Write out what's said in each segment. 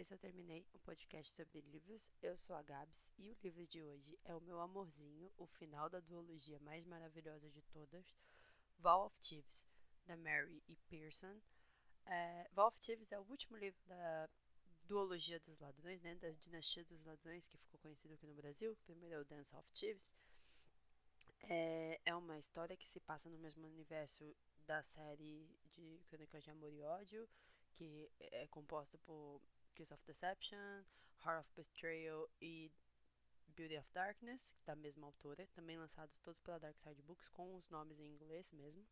esse eu terminei um podcast sobre livros. Eu sou a Gabs e o livro de hoje é o meu amorzinho, o final da duologia mais maravilhosa de todas, Val of Thieves, da Mary E. Pearson. É, Val of Thieves é o último livro da duologia dos ladrões, né, da dinastia dos ladrões, que ficou conhecido aqui no Brasil. Primeiro é o Dance of Thieves. É, é uma história que se passa no mesmo universo da série de Crônicas de Amor e Ódio, que é composta por Kiss of Deception, Heart of Betrayal e Beauty of Darkness, da mesma autora, também lançados todos pela Dark Side Books, com os nomes em inglês mesmo.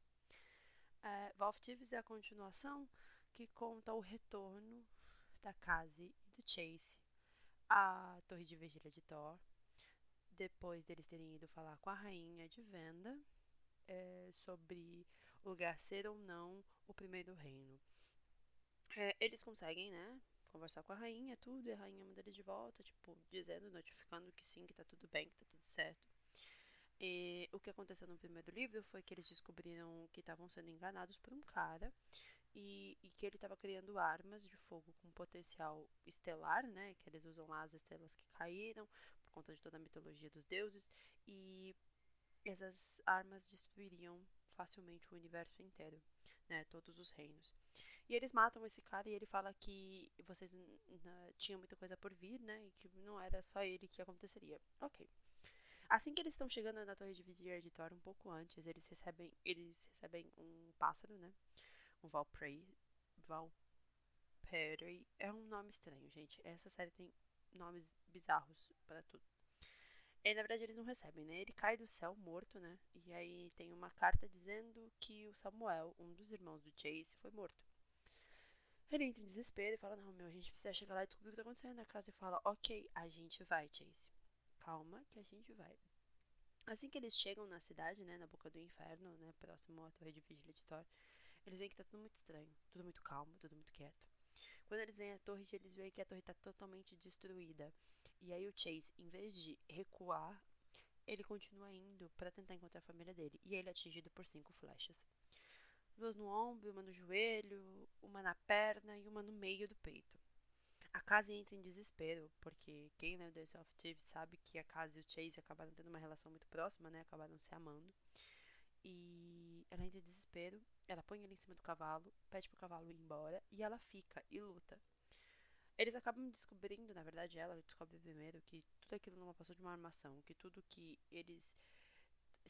É, Valve Thieves é a continuação que conta o retorno da Cassie e do Chase à Torre de Vigília de Thor, depois deles terem ido falar com a rainha de venda é, sobre o lugar ser ou não o primeiro reino. É, eles conseguem, né, conversar com a rainha, tudo, e a rainha manda eles de volta, tipo, dizendo, notificando que sim, que tá tudo bem, que tá tudo certo. E o que aconteceu no primeiro livro foi que eles descobriram que estavam sendo enganados por um cara e, e que ele estava criando armas de fogo com potencial estelar, né? Que eles usam lá as estrelas que caíram por conta de toda a mitologia dos deuses e essas armas destruiriam facilmente o universo inteiro, né? Todos os reinos. E eles matam esse cara e ele fala que vocês tinham muita coisa por vir, né? E que não era só ele que aconteceria. Ok. Assim que eles estão chegando na torre de Thor, um pouco antes, eles recebem, eles recebem um pássaro, né? Um Valprey. Valperi. É um nome estranho, gente. Essa série tem nomes bizarros para tudo. E na verdade eles não recebem, né? Ele cai do céu morto, né? E aí tem uma carta dizendo que o Samuel, um dos irmãos do Chase, foi morto. Ele entra em desespero e fala: Não, meu, a gente precisa chegar lá e descobrir o que tá acontecendo na casa. E fala: Ok, a gente vai, Chase. Calma, que a gente vai. Assim que eles chegam na cidade, né, na boca do inferno, né, próximo à torre de vigília de Thor, eles veem que tá tudo muito estranho, tudo muito calmo, tudo muito quieto. Quando eles veem a torre, eles veem que a torre tá totalmente destruída. E aí o Chase, em vez de recuar, ele continua indo para tentar encontrar a família dele. E ele é atingido por cinco flechas duas no ombro, uma no joelho, uma na perna e uma no meio do peito. A Cassie entra em desespero, porque quem leu The of Thieves sabe que a Cassie e o Chase acabaram tendo uma relação muito próxima, né? Acabaram se amando. E ela entra em desespero, ela põe ele em cima do cavalo, pede pro cavalo ir embora e ela fica e luta. Eles acabam descobrindo, na verdade, ela descobre primeiro que tudo aquilo não passou de uma armação, que tudo que eles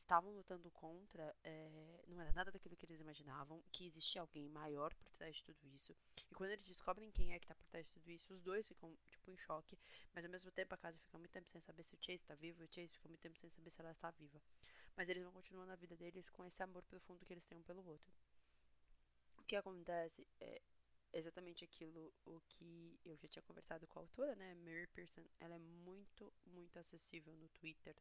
estavam lutando contra é, não era nada daquilo que eles imaginavam, que existia alguém maior por trás de tudo isso. E quando eles descobrem quem é que tá por trás de tudo isso, os dois ficam, tipo, em choque, mas ao mesmo tempo a casa fica muito tempo sem saber se o Chase tá vivo, e o Chase fica muito tempo sem saber se ela está viva. Mas eles vão continuando a vida deles com esse amor profundo que eles têm um pelo outro. O que acontece é exatamente aquilo o que eu já tinha conversado com a autora, né? Mary Pearson, ela é muito, muito acessível no Twitter.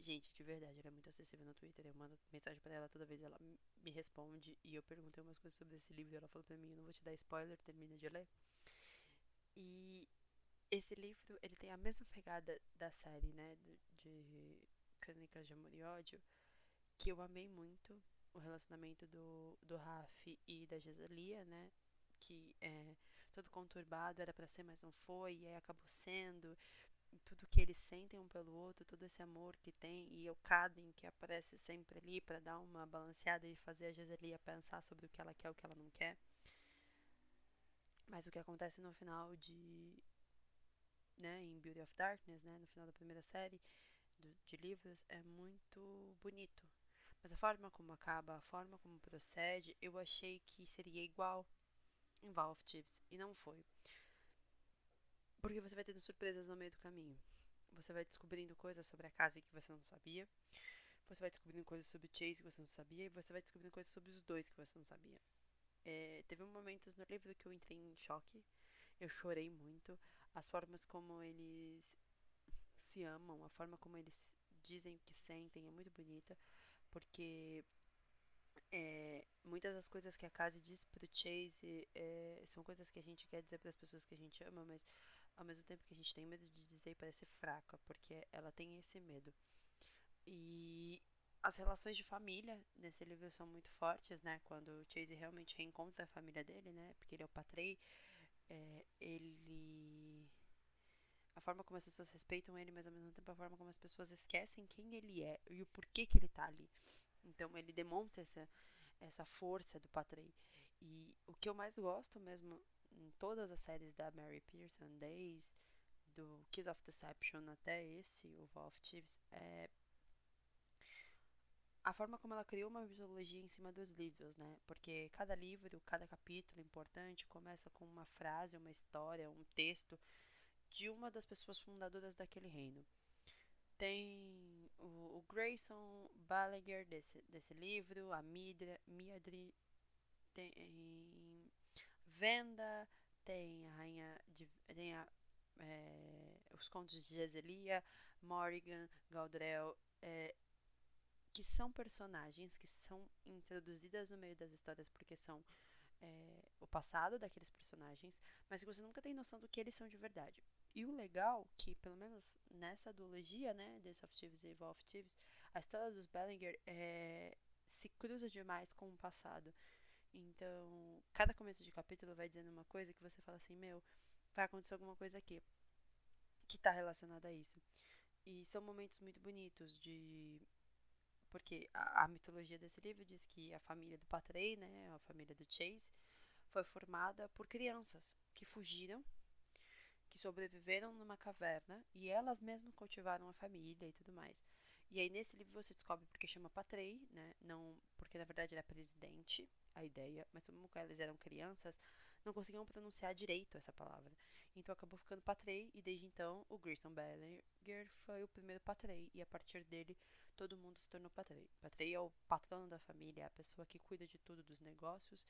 Gente, de verdade, ela é muito acessível no Twitter. Eu mando mensagem para ela toda vez, ela me responde. E eu perguntei umas coisas sobre esse livro. Ela falou pra mim: não vou te dar spoiler, termina de ler. E esse livro, ele tem a mesma pegada da série, né? De Crônicas de Amor e Ódio. Que eu amei muito. O relacionamento do, do Raf e da Gesalia, né? Que é todo conturbado, era para ser, mas não foi. E aí acabou sendo tudo que eles sentem um pelo outro, todo esse amor que tem, e o Caden que aparece sempre ali para dar uma balanceada e fazer a Geselia pensar sobre o que ela quer o que ela não quer. Mas o que acontece no final de. Né, em Beauty of Darkness, né, no final da primeira série do, de livros, é muito bonito. Mas a forma como acaba, a forma como procede, eu achei que seria igual em Val of Thieves, e não foi. Porque você vai tendo surpresas no meio do caminho. Você vai descobrindo coisas sobre a casa que você não sabia. Você vai descobrindo coisas sobre o Chase que você não sabia. E você vai descobrindo coisas sobre os dois que você não sabia. É, teve momentos no livro que eu entrei em choque. Eu chorei muito. As formas como eles se amam, a forma como eles dizem o que sentem é muito bonita. Porque é, muitas das coisas que a Cassie diz pro Chase é, são coisas que a gente quer dizer para as pessoas que a gente ama, mas ao mesmo tempo que a gente tem medo de dizer e parece fraca, porque ela tem esse medo. E as relações de família nesse livro são muito fortes, né? Quando o Chase realmente reencontra a família dele, né? Porque ele é o patrei. é, ele. A forma como as pessoas respeitam ele, mas ao mesmo tempo a forma como as pessoas esquecem quem ele é e o porquê que ele tá ali. Então ele demonstra essa, essa força do Patrei. E o que eu mais gosto mesmo em todas as séries da Mary Pearson, desde do Kiss of Deception até esse, o Val of Thieves, é a forma como ela criou uma mitologia em cima dos livros, né? Porque cada livro, cada capítulo importante começa com uma frase, uma história, um texto de uma das pessoas fundadoras daquele reino. Tem o, o Grayson Balaguer desse, desse livro, a Midra, Miadri, tem Venda, tem a rainha de, tem a, é, os contos de Geselia, Morrigan, Gaudrel, é, que são personagens que são introduzidas no meio das histórias porque são é, o passado daqueles personagens, mas que você nunca tem noção do que eles são de verdade. E o legal, que pelo menos nessa duologia, né, The Soft Thieves e Evolve Thieves, a história dos Bellinger é, se cruza demais com o passado. Então, cada começo de capítulo vai dizendo uma coisa que você fala assim, meu, vai acontecer alguma coisa aqui que está relacionada a isso. E são momentos muito bonitos de porque a, a, mitologia desse livro diz que a família do Patrei, né, a família do Chase, foi formada por crianças que fugiram, que sobreviveram numa caverna e elas mesmas cultivaram a família e tudo mais. E aí nesse livro você descobre porque chama Patrei, né, não porque na verdade era presidente, a ideia, mas como elas eram crianças, não conseguiam pronunciar direito essa palavra. Então acabou ficando Patrei e desde então o Griston Bellinger foi o primeiro Patrei e a partir dele todo mundo se tornou patrei. Patrei é o patrono da família, é a pessoa que cuida de tudo dos negócios,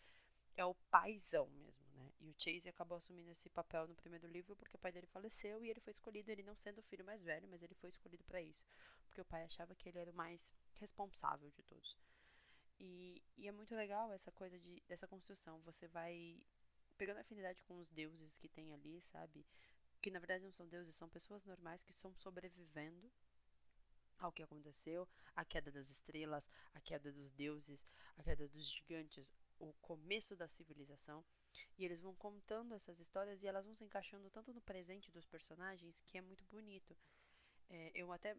é o paizão mesmo, né? E o Chase acabou assumindo esse papel no primeiro livro porque o pai dele faleceu e ele foi escolhido, ele não sendo o filho mais velho, mas ele foi escolhido para isso, porque o pai achava que ele era o mais responsável de todos. E, e é muito legal essa coisa de, dessa construção. Você vai pegando afinidade com os deuses que tem ali, sabe? Que na verdade não são deuses, são pessoas normais que estão sobrevivendo ao que aconteceu, a queda das estrelas, a queda dos deuses, a queda dos gigantes, o começo da civilização. E eles vão contando essas histórias e elas vão se encaixando tanto no presente dos personagens que é muito bonito. É, eu até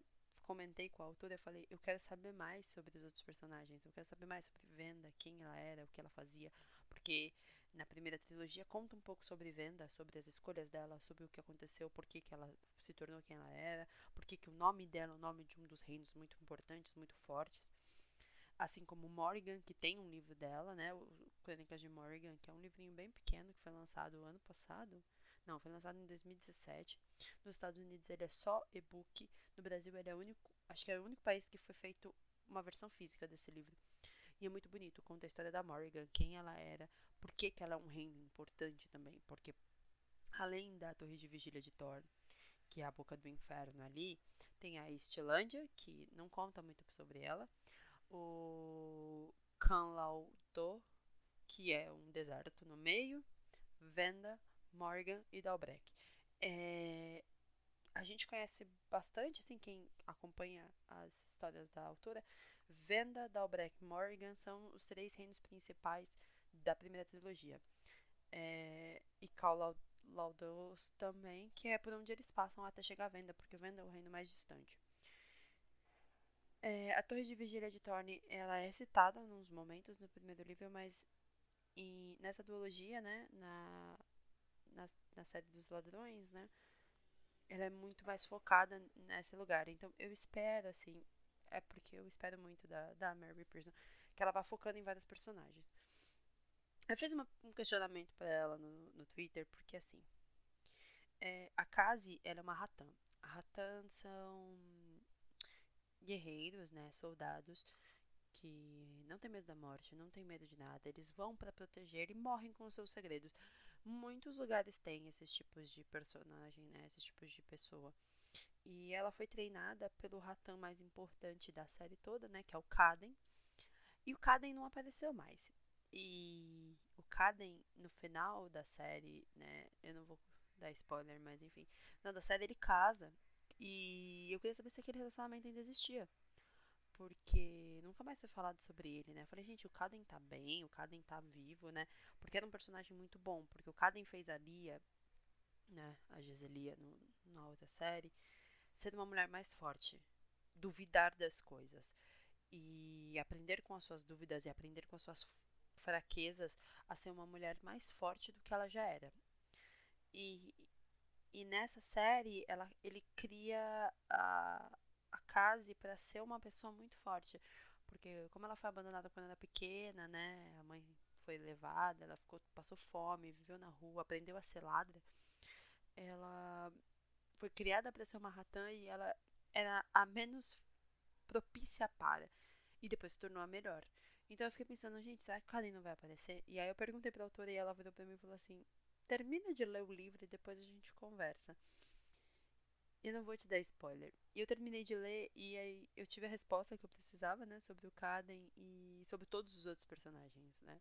comentei com a autora, eu falei, eu quero saber mais sobre os outros personagens, eu quero saber mais sobre Venda, quem ela era, o que ela fazia, porque na primeira trilogia conta um pouco sobre Venda, sobre as escolhas dela, sobre o que aconteceu, por que, que ela se tornou quem ela era, por que, que o nome dela é o nome de um dos reinos muito importantes, muito fortes. Assim como Morrigan, que tem um livro dela, né, o Crônicas de Morrigan, que é um livrinho bem pequeno que foi lançado ano passado. Não, foi lançado em 2017. Nos Estados Unidos ele é só e-book. No Brasil ele é o único, acho que é o único país que foi feito uma versão física desse livro. E é muito bonito, conta a história da Morrigan, quem ela era, por que, que ela é um reino importante também, porque além da Torre de Vigília de Thor, que é a boca do inferno ali, tem a Estilândia, que não conta muito sobre ela, o Canlaudo, que é um deserto no meio, Venda, Morgan e Dalbrek. É, a gente conhece bastante, assim, quem acompanha as histórias da autora, Venda, Dalbrek e Morrigan são os três reinos principais da primeira trilogia. É, e Cal Laudos também, que é por onde eles passam até chegar à Venda, porque Venda é o reino mais distante. É, a Torre de Vigília de Thorne, ela é citada nos momentos no primeiro livro, mas nessa duologia, né, na, na, na série dos ladrões, né, ela é muito mais focada nesse lugar. Então eu espero, assim, é porque eu espero muito da, da Mary Pearson, que ela vá focando em vários personagens. Eu fiz uma, um questionamento para ela no, no Twitter, porque assim, é, a Kazi, ela é uma Ratan. A Ratan são guerreiros, né, soldados, que não tem medo da morte, não tem medo de nada. Eles vão para proteger e morrem com seus segredos. Muitos lugares têm esses tipos de personagem, né, esses tipos de pessoa. E ela foi treinada pelo Ratan mais importante da série toda, né? Que é o Kaden. E o Kaden não apareceu mais. E o Kaden, no final da série, né? Eu não vou dar spoiler, mas enfim. Na da série ele casa. E eu queria saber se aquele relacionamento ainda existia. Porque nunca mais foi falado sobre ele, né? Eu falei, gente, o Caden tá bem, o Caden tá vivo, né? Porque era um personagem muito bom, porque o Caden fez a Lia, né, a Giselia no, na outra série, ser uma mulher mais forte, duvidar das coisas e aprender com as suas dúvidas e aprender com as suas fraquezas a ser uma mulher mais forte do que ela já era. E, e nessa série, ela, ele cria a, a Case para ser uma pessoa muito forte. Porque como ela foi abandonada quando era pequena, né? A mãe foi levada, ela ficou, passou fome, viveu na rua, aprendeu a ser ladra. Ela foi criada para ser uma ratã e ela era a menos propícia para. E depois se tornou a melhor. Então eu fiquei pensando, gente, será que Kali não vai aparecer? E aí eu perguntei pra autora e ela virou pra mim e falou assim: termina de ler o livro e depois a gente conversa. Eu não vou te dar spoiler. Eu terminei de ler e aí eu tive a resposta que eu precisava, né, sobre o Caden e sobre todos os outros personagens, né?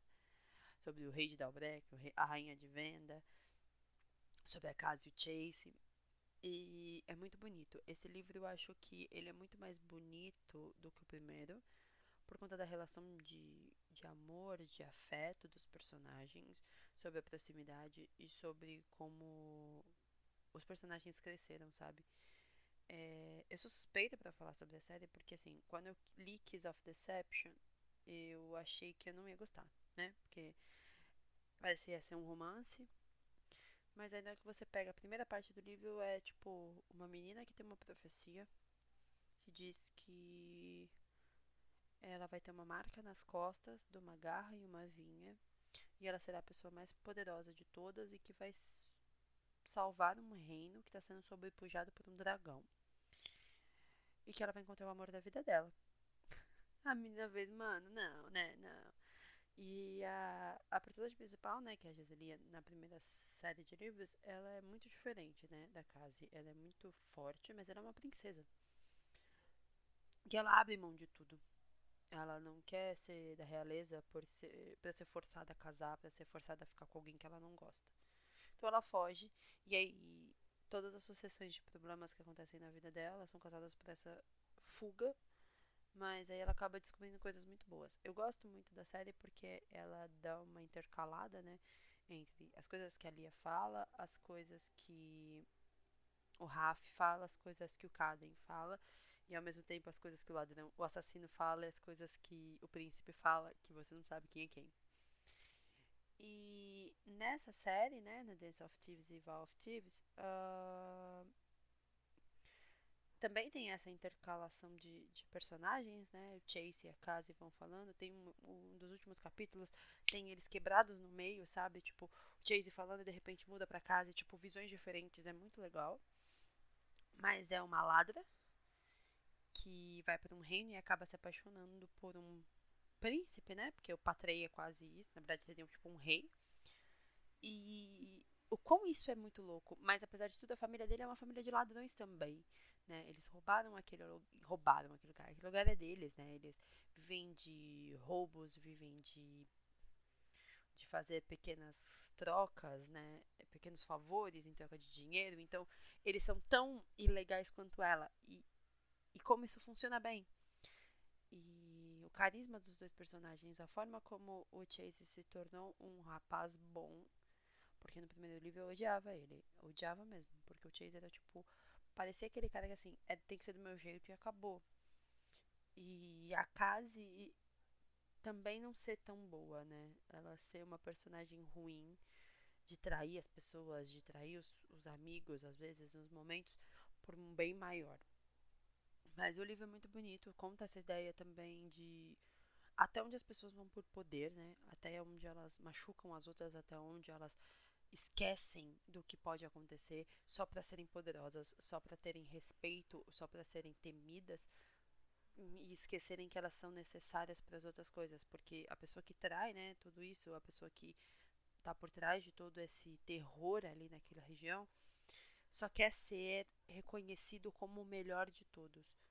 Sobre o rei de Dalbrek, a rainha de Venda, sobre a Casa e o Chase. E é muito bonito. Esse livro eu acho que ele é muito mais bonito do que o primeiro por conta da relação de, de amor, de afeto dos personagens, sobre a proximidade e sobre como os personagens cresceram, sabe? É, eu sou suspeita para falar sobre a série porque, assim, quando eu li Kiss of Deception, eu achei que eu não ia gostar, né? Porque parecia ser um romance, mas ainda que você pega a primeira parte do livro é tipo uma menina que tem uma profecia que diz que ela vai ter uma marca nas costas de uma garra e uma vinha. E ela será a pessoa mais poderosa de todas e que vai salvar um reino que está sendo sobrepujado por um dragão. E que ela vai encontrar o amor da vida dela. a menina vez, mano, não, né, não. E a, a personagem principal, né, que é a Giselia, na primeira série de livros, ela é muito diferente, né, da Case. Ela é muito forte, mas ela é uma princesa. E ela abre mão de tudo. Ela não quer ser da realeza por ser, pra ser forçada a casar, para ser forçada a ficar com alguém que ela não gosta. Então ela foge, e aí todas as sucessões de problemas que acontecem na vida dela são causadas por essa fuga, mas aí ela acaba descobrindo coisas muito boas. Eu gosto muito da série porque ela dá uma intercalada, né, entre as coisas que a Lia fala, as coisas que o Raf fala, as coisas que o Caden fala, e ao mesmo tempo as coisas que o ladrão, o assassino fala as coisas que o príncipe fala, que você não sabe quem é quem. E nessa série, né, na Dance of Thieves e Val of Thieves, uh, também tem essa intercalação de, de, personagens, né? O Chase e a Cassie vão falando. Tem um, um, dos últimos capítulos, tem eles quebrados no meio, sabe? Tipo, o Chase falando e de repente muda pra Cassie, tipo, visões diferentes. É muito legal. Mas é uma ladra, que vai para um reino e acaba se apaixonando por um príncipe, né? Porque o patrei é quase isso, na verdade seria tipo um rei. E o quão isso é muito louco, mas apesar de tudo a família dele é uma família de ladrões também, né? Eles roubaram aquele roubaram aquele lugar, aquele lugar é deles, né? Eles vivem de roubos, vivem de de fazer pequenas trocas, né? Pequenos favores em troca de dinheiro. Então, eles são tão ilegais quanto ela. E e como isso funciona bem. Carisma dos dois personagens, a forma como o Chase se tornou um rapaz bom, porque no primeiro livro eu odiava ele, eu odiava mesmo, porque o Chase era tipo, parecia aquele cara que assim, é, tem que ser do meu jeito e acabou. E a Kazi também não ser tão boa, né? Ela ser uma personagem ruim, de trair as pessoas, de trair os, os amigos, às vezes, nos momentos, por um bem maior. Mas o livro é muito bonito, conta essa ideia também de até onde as pessoas vão por poder, né? Até onde elas machucam as outras, até onde elas esquecem do que pode acontecer só para serem poderosas, só para terem respeito, só para serem temidas e esquecerem que elas são necessárias para as outras coisas, porque a pessoa que trai, né, tudo isso, a pessoa que está por trás de todo esse terror ali naquela região, só quer ser reconhecido como o melhor de todos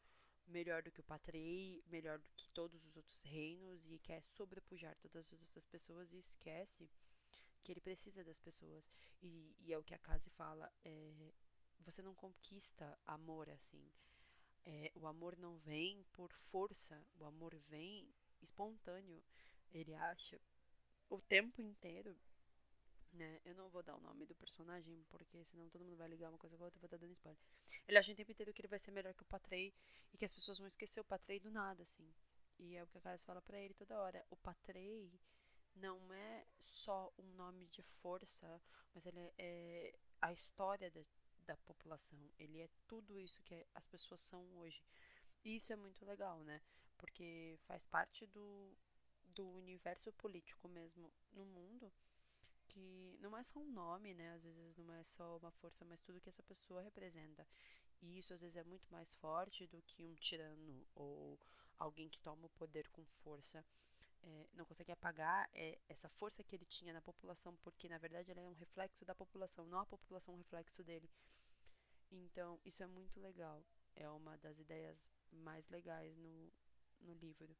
melhor do que o Patrei, melhor do que todos os outros reinos e quer sobrepujar todas as outras pessoas e esquece que ele precisa das pessoas. E, e é o que a Case fala: é, você não conquista amor assim. É, o amor não vem por força, o amor vem espontâneo. Ele acha o tempo inteiro, né? Eu não vou dar o nome do personagem, porque senão todo mundo vai ligar uma coisa com a outra e vou estar dando spoiler. Ele acha o tempo inteiro que ele vai ser melhor que o Patrei e que as pessoas vão esquecer o Patrei do nada, assim. E é o que a Caras fala pra ele toda hora. O Patrei não é só um nome de força, mas ele é, é a história da, da população. Ele é tudo isso que as pessoas são hoje. E isso é muito legal, né? Porque faz parte do, do universo político mesmo no mundo, que não é só um nome, né? Às vezes não é só uma força, mas tudo que essa pessoa representa. E isso às vezes é muito mais forte do que um tirano ou alguém que toma o poder com força é, não consegue apagar é, essa força que ele tinha na população, porque na verdade ela é um reflexo da população, não a população um reflexo dele. Então, isso é muito legal. É uma das ideias mais legais no, no livro.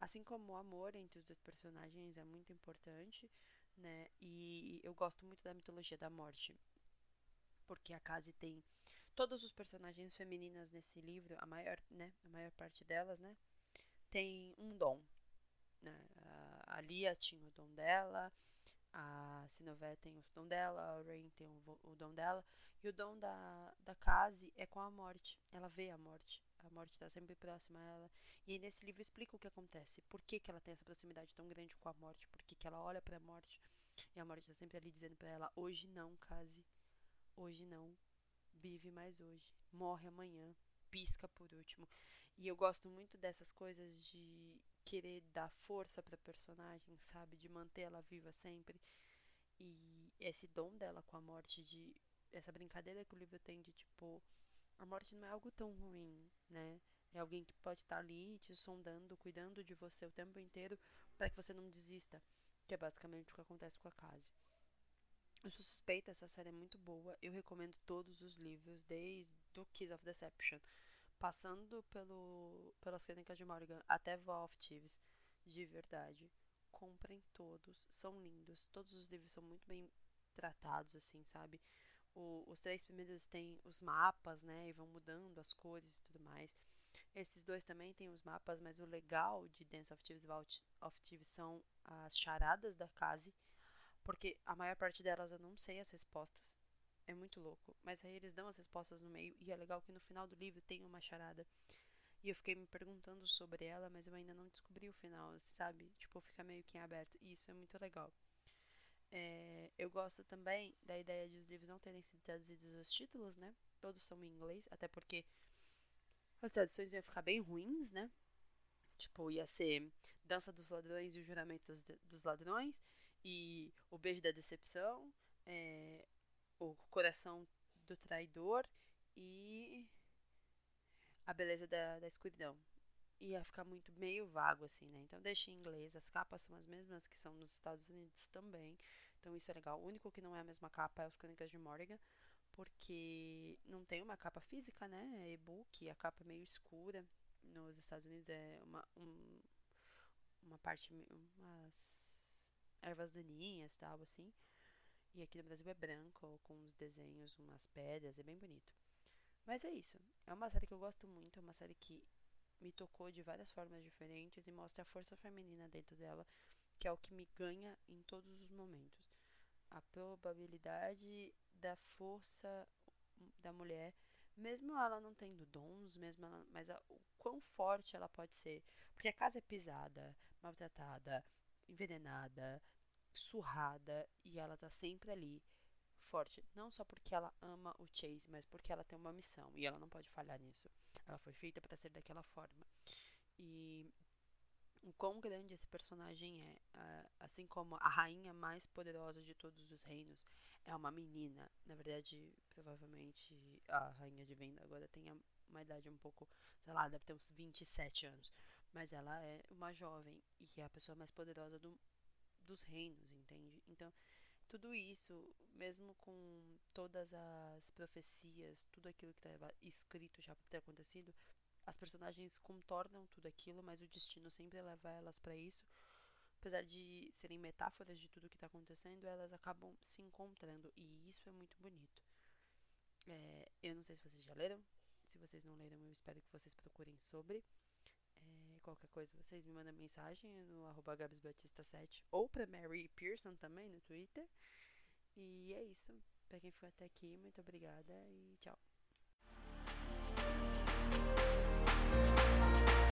Assim como o amor entre os dois personagens é muito importante, né? E eu gosto muito da mitologia da morte. Porque a Case tem todos os personagens femininas nesse livro, a maior, né, a maior parte delas, né, tem um dom. Né? A, Lia tinha o dom dela, a Sinové tem o dom dela, a Rain tem o, o, dom dela, e o dom da, da Case é com a morte. Ela vê a morte. A morte está sempre próxima a ela. E aí nesse livro explica o que acontece. Por que, que ela tem essa proximidade tão grande com a morte. Por que, que ela olha para a morte. E a morte está sempre ali dizendo para ela: Hoje não, Case. Hoje não. Vive mais hoje. Morre amanhã. Pisca por último. E eu gosto muito dessas coisas de querer dar força pra personagem, sabe? De manter ela viva sempre. E esse dom dela com a morte, de essa brincadeira que o livro tem de tipo, a morte não é algo tão ruim, né? É alguém que pode estar tá ali te sondando, cuidando de você o tempo inteiro para que você não desista, que é basicamente o que acontece com a Case. Eu sou suspeita, essa série é muito boa. Eu recomendo todos os livros, desde o Kiss of Deception passando pelo, pelas crônicas de Morgan até Val of Thieves, de verdade, comprem todos, são lindos, todos os livros são muito bem tratados, assim, sabe? O, os três primeiros têm os mapas, né, e vão mudando as cores e tudo mais. Esses dois também têm os mapas, mas o legal de Dance of Thieves e Vault of Thieves são as charadas da Case, porque a maior parte delas eu não sei as respostas, é muito louco. Mas aí eles dão as respostas no meio e é legal que no final do livro tem uma charada. E eu fiquei me perguntando sobre ela, mas eu ainda não descobri o final, sabe? Tipo, fica meio que em aberto. E isso é muito legal. É, eu gosto também da ideia de os livros não terem sido traduzidos os títulos, né? Todos são em inglês, até porque as traduções iam ficar bem ruins, né? Tipo, ia ser Dança dos Ladrões e o Juramento dos, dos Ladrões, e O Beijo da Decepção, é, o coração do traidor e a beleza da, da escuridão. Ia ficar muito meio vago, assim, né? Então deixa em inglês. As capas são as mesmas que são nos Estados Unidos também. Então isso é legal. O único que não é a mesma capa é os Crônicas de Morgan. Porque não tem uma capa física, né? É e-book, a capa é meio escura. Nos Estados Unidos é uma, um, uma parte, umas ervas daninhas, tal, assim. E aqui no Brasil é branco, com uns desenhos, umas pedras, é bem bonito. Mas é isso. É uma série que eu gosto muito, é uma série que me tocou de várias formas diferentes e mostra a força feminina dentro dela, que é o que me ganha em todos os momentos. A probabilidade da força da mulher, mesmo ela não tendo dons, mesmo ela, mas a, o quão forte ela pode ser. Porque a casa é pisada, maltratada, envenenada, surrada e ela tá sempre ali, forte. Não só porque ela ama o Chase, mas porque ela tem uma missão e ela não pode falhar nisso. Ela foi feita para ser daquela forma. E o quão grande esse personagem é, assim como a rainha mais poderosa de todos os reinos é uma menina. Na verdade, provavelmente a rainha de venda agora tem uma idade um pouco, sei lá, deve ter uns 27 anos. Mas ela é uma jovem e é a pessoa mais poderosa do, dos reinos, entende? Então, tudo isso, mesmo com todas as profecias, tudo aquilo que estava escrito já para ter acontecido, as personagens contornam tudo aquilo, mas o destino sempre leva elas para isso. Apesar de serem metáforas de tudo que está acontecendo, elas acabam se encontrando e isso é muito bonito. É, eu não sei se vocês já leram. Se vocês não leram, eu espero que vocês procurem sobre. É, qualquer coisa, vocês me mandam mensagem no arroba gabsbatista7 ou pra Mary Pearson também no Twitter. E é isso. Pra quem foi até aqui, muito obrigada e tchau.